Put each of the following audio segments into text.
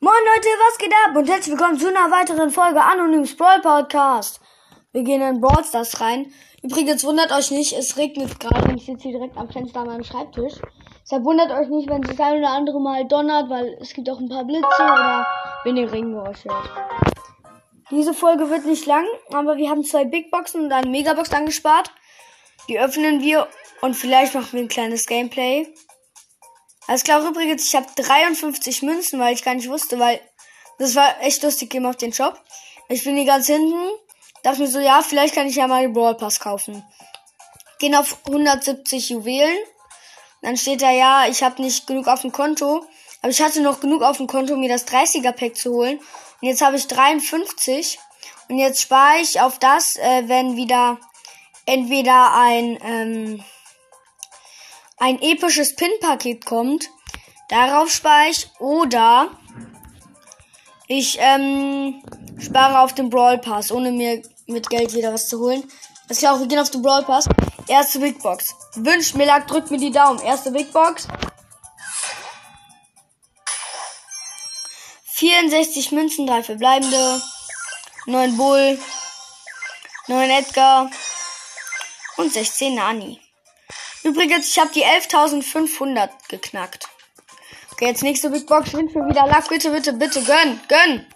Moin Leute, was geht ab? Und herzlich willkommen zu einer weiteren Folge Anonyms Brawl Podcast. Wir gehen in Brawl Stars rein. Übrigens wundert euch nicht, es regnet gerade und ich sitze hier direkt am Fenster an meinem Schreibtisch. Deshalb wundert euch nicht, wenn es das ein oder andere Mal donnert, weil es gibt auch ein paar Blitze oder wenn ihr Regengeräusche hört. Diese Folge wird nicht lang, aber wir haben zwei Big Boxen und eine Megabox angespart. Die öffnen wir und vielleicht machen wir ein kleines Gameplay. Alles klar, übrigens, ich habe 53 Münzen, weil ich gar nicht wusste, weil das war echt lustig gemacht, auf den Shop. Ich bin hier ganz hinten, dachte mir so, ja, vielleicht kann ich ja mal den Brawl Pass kaufen. Gehen auf 170 Juwelen. Dann steht da, ja, ich habe nicht genug auf dem Konto. Aber ich hatte noch genug auf dem Konto, mir das 30er Pack zu holen. Und jetzt habe ich 53. Und jetzt spare ich auf das, äh, wenn wieder entweder ein, ähm, ein episches Pin-Paket kommt. Darauf spare ich. Oder ich ähm, spare auf den Brawl Pass, ohne mir mit Geld wieder was zu holen. Das ist klar, wir gehen auf den Brawl Pass. Erste Big Box. Wünscht mir lag, drückt mir die Daumen. Erste Big Box. 64 Münzen, 3 verbleibende. 9 Bull. 9 Edgar. Und 16 Nani. Übrigens, ich habe die 11.500 geknackt. Okay, jetzt nächste Big Box. Wünscht mir wieder Luck. Bitte, bitte, bitte. Gönn, gönn.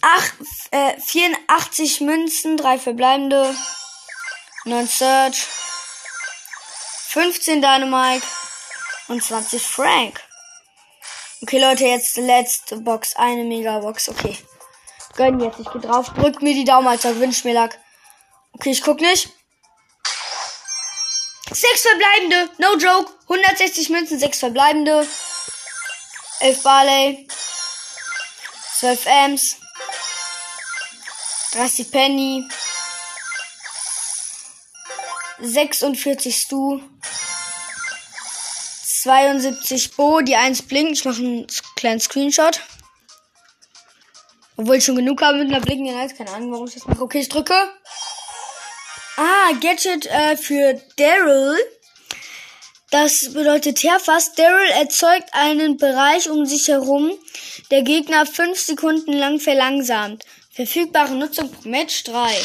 Ach, äh, 84 Münzen, 3 verbleibende. 9 Search. 15 Dynamite. Und 20 Frank. Okay, Leute, jetzt letzte Box. Eine Megabox. Okay. Gönn jetzt. Ich geh drauf. Drückt mir die Daumen, Alter. Wünsch mir Lack. Okay, ich guck nicht. Sechs verbleibende. No joke. 160 Münzen, sechs verbleibende. 11 Barley. 12 Ams. 30 Penny. 46 Stu. 72 Bo, die 1 blinkt. Ich mache einen kleinen Screenshot. Obwohl ich schon genug habe mit einer blinkenden 1. Keine Ahnung, warum ich das mache. Okay, ich drücke. Ah, Gadget äh, für Daryl. Das bedeutet Herfast. Daryl erzeugt einen Bereich um sich herum, der Gegner 5 Sekunden lang verlangsamt. Verfügbare Nutzung pro Match 3.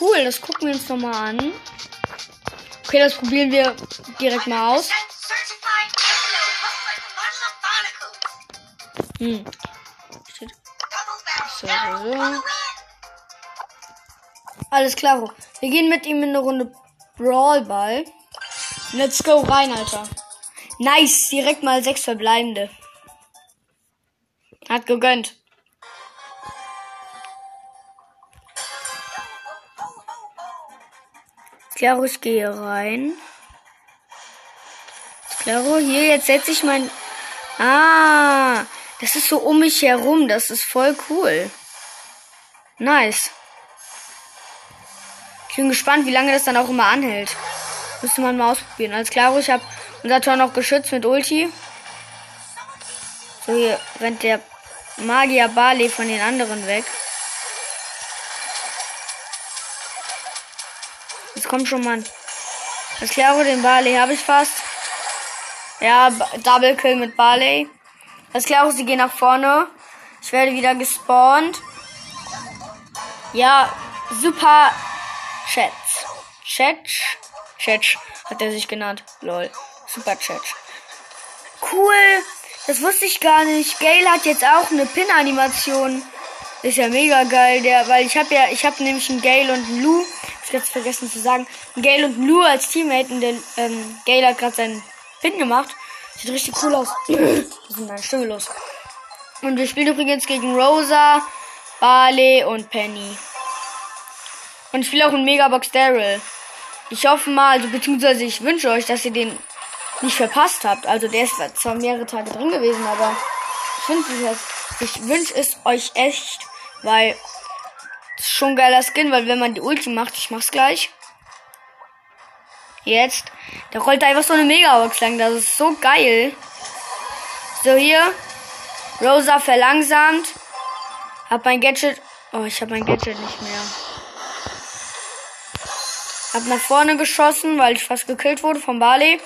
Cool, das gucken wir uns nochmal an. Okay, das probieren wir direkt mal aus. Hm. So, so. Alles klar. Wir gehen mit ihm in eine Runde Brawlball. Let's go rein, Alter. Nice, direkt mal sechs verbleibende. Hat gegönnt. Klaro, ich gehe rein. Klaro, hier, jetzt setze ich mein... Ah, das ist so um mich herum. Das ist voll cool. Nice. Ich bin gespannt, wie lange das dann auch immer anhält. Müsste man mal ausprobieren. Alles klar, ich habe unser Tor noch geschützt mit Ulti. So, hier rennt der Magier Barley von den anderen weg. Jetzt kommt schon mal. Das klare den Barley habe ich fast. Ja, Double Kill mit Barley. Das klare, sie gehen nach vorne. Ich werde wieder gespawnt. Ja, super Chats. Chat. Chat hat er sich genannt. Lol. Super Chat. Cool. Das wusste ich gar nicht. Gale hat jetzt auch eine Pin-Animation. Ist ja mega geil, der, weil ich habe ja, ich habe nämlich einen Gale und einen Lou. Ich jetzt vergessen zu sagen. Gale und Lou als Teammate und der ähm, Gale hat gerade seinen Pin gemacht. Sieht richtig cool aus. Was ist denn deine Stimme los? Und wir spielen übrigens gegen Rosa, Barley und Penny. Und ich spiele auch in Megabox Daryl. Ich hoffe mal, also beziehungsweise ich wünsche euch, dass ihr den nicht verpasst habt. Also der ist zwar mehrere Tage drin gewesen, aber ich wünsche es, ich wünsche es euch echt, weil es schon ein geiler Skin, weil wenn man die Ulti macht, ich mach's gleich. Jetzt, da rollt einfach so eine Megabox lang, das ist so geil. So hier, Rosa verlangsamt, hab mein Gadget, oh ich hab mein Gadget nicht mehr. Hab nach vorne geschossen, weil ich fast gekillt wurde von Bali.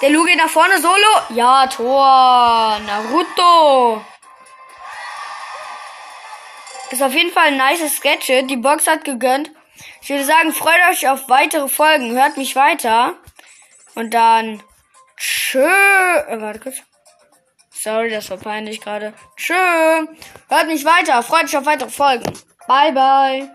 Der Lu geht nach vorne solo. Ja, Tor. Naruto. Ist auf jeden Fall ein nice Gadget. Die Box hat gegönnt. Ich würde sagen, freut euch auf weitere Folgen. Hört mich weiter. Und dann tschö. Äh, warte kurz. Sorry, das war peinlich gerade. Tschö. Hört mich weiter. Freut euch auf weitere Folgen. Bye, bye.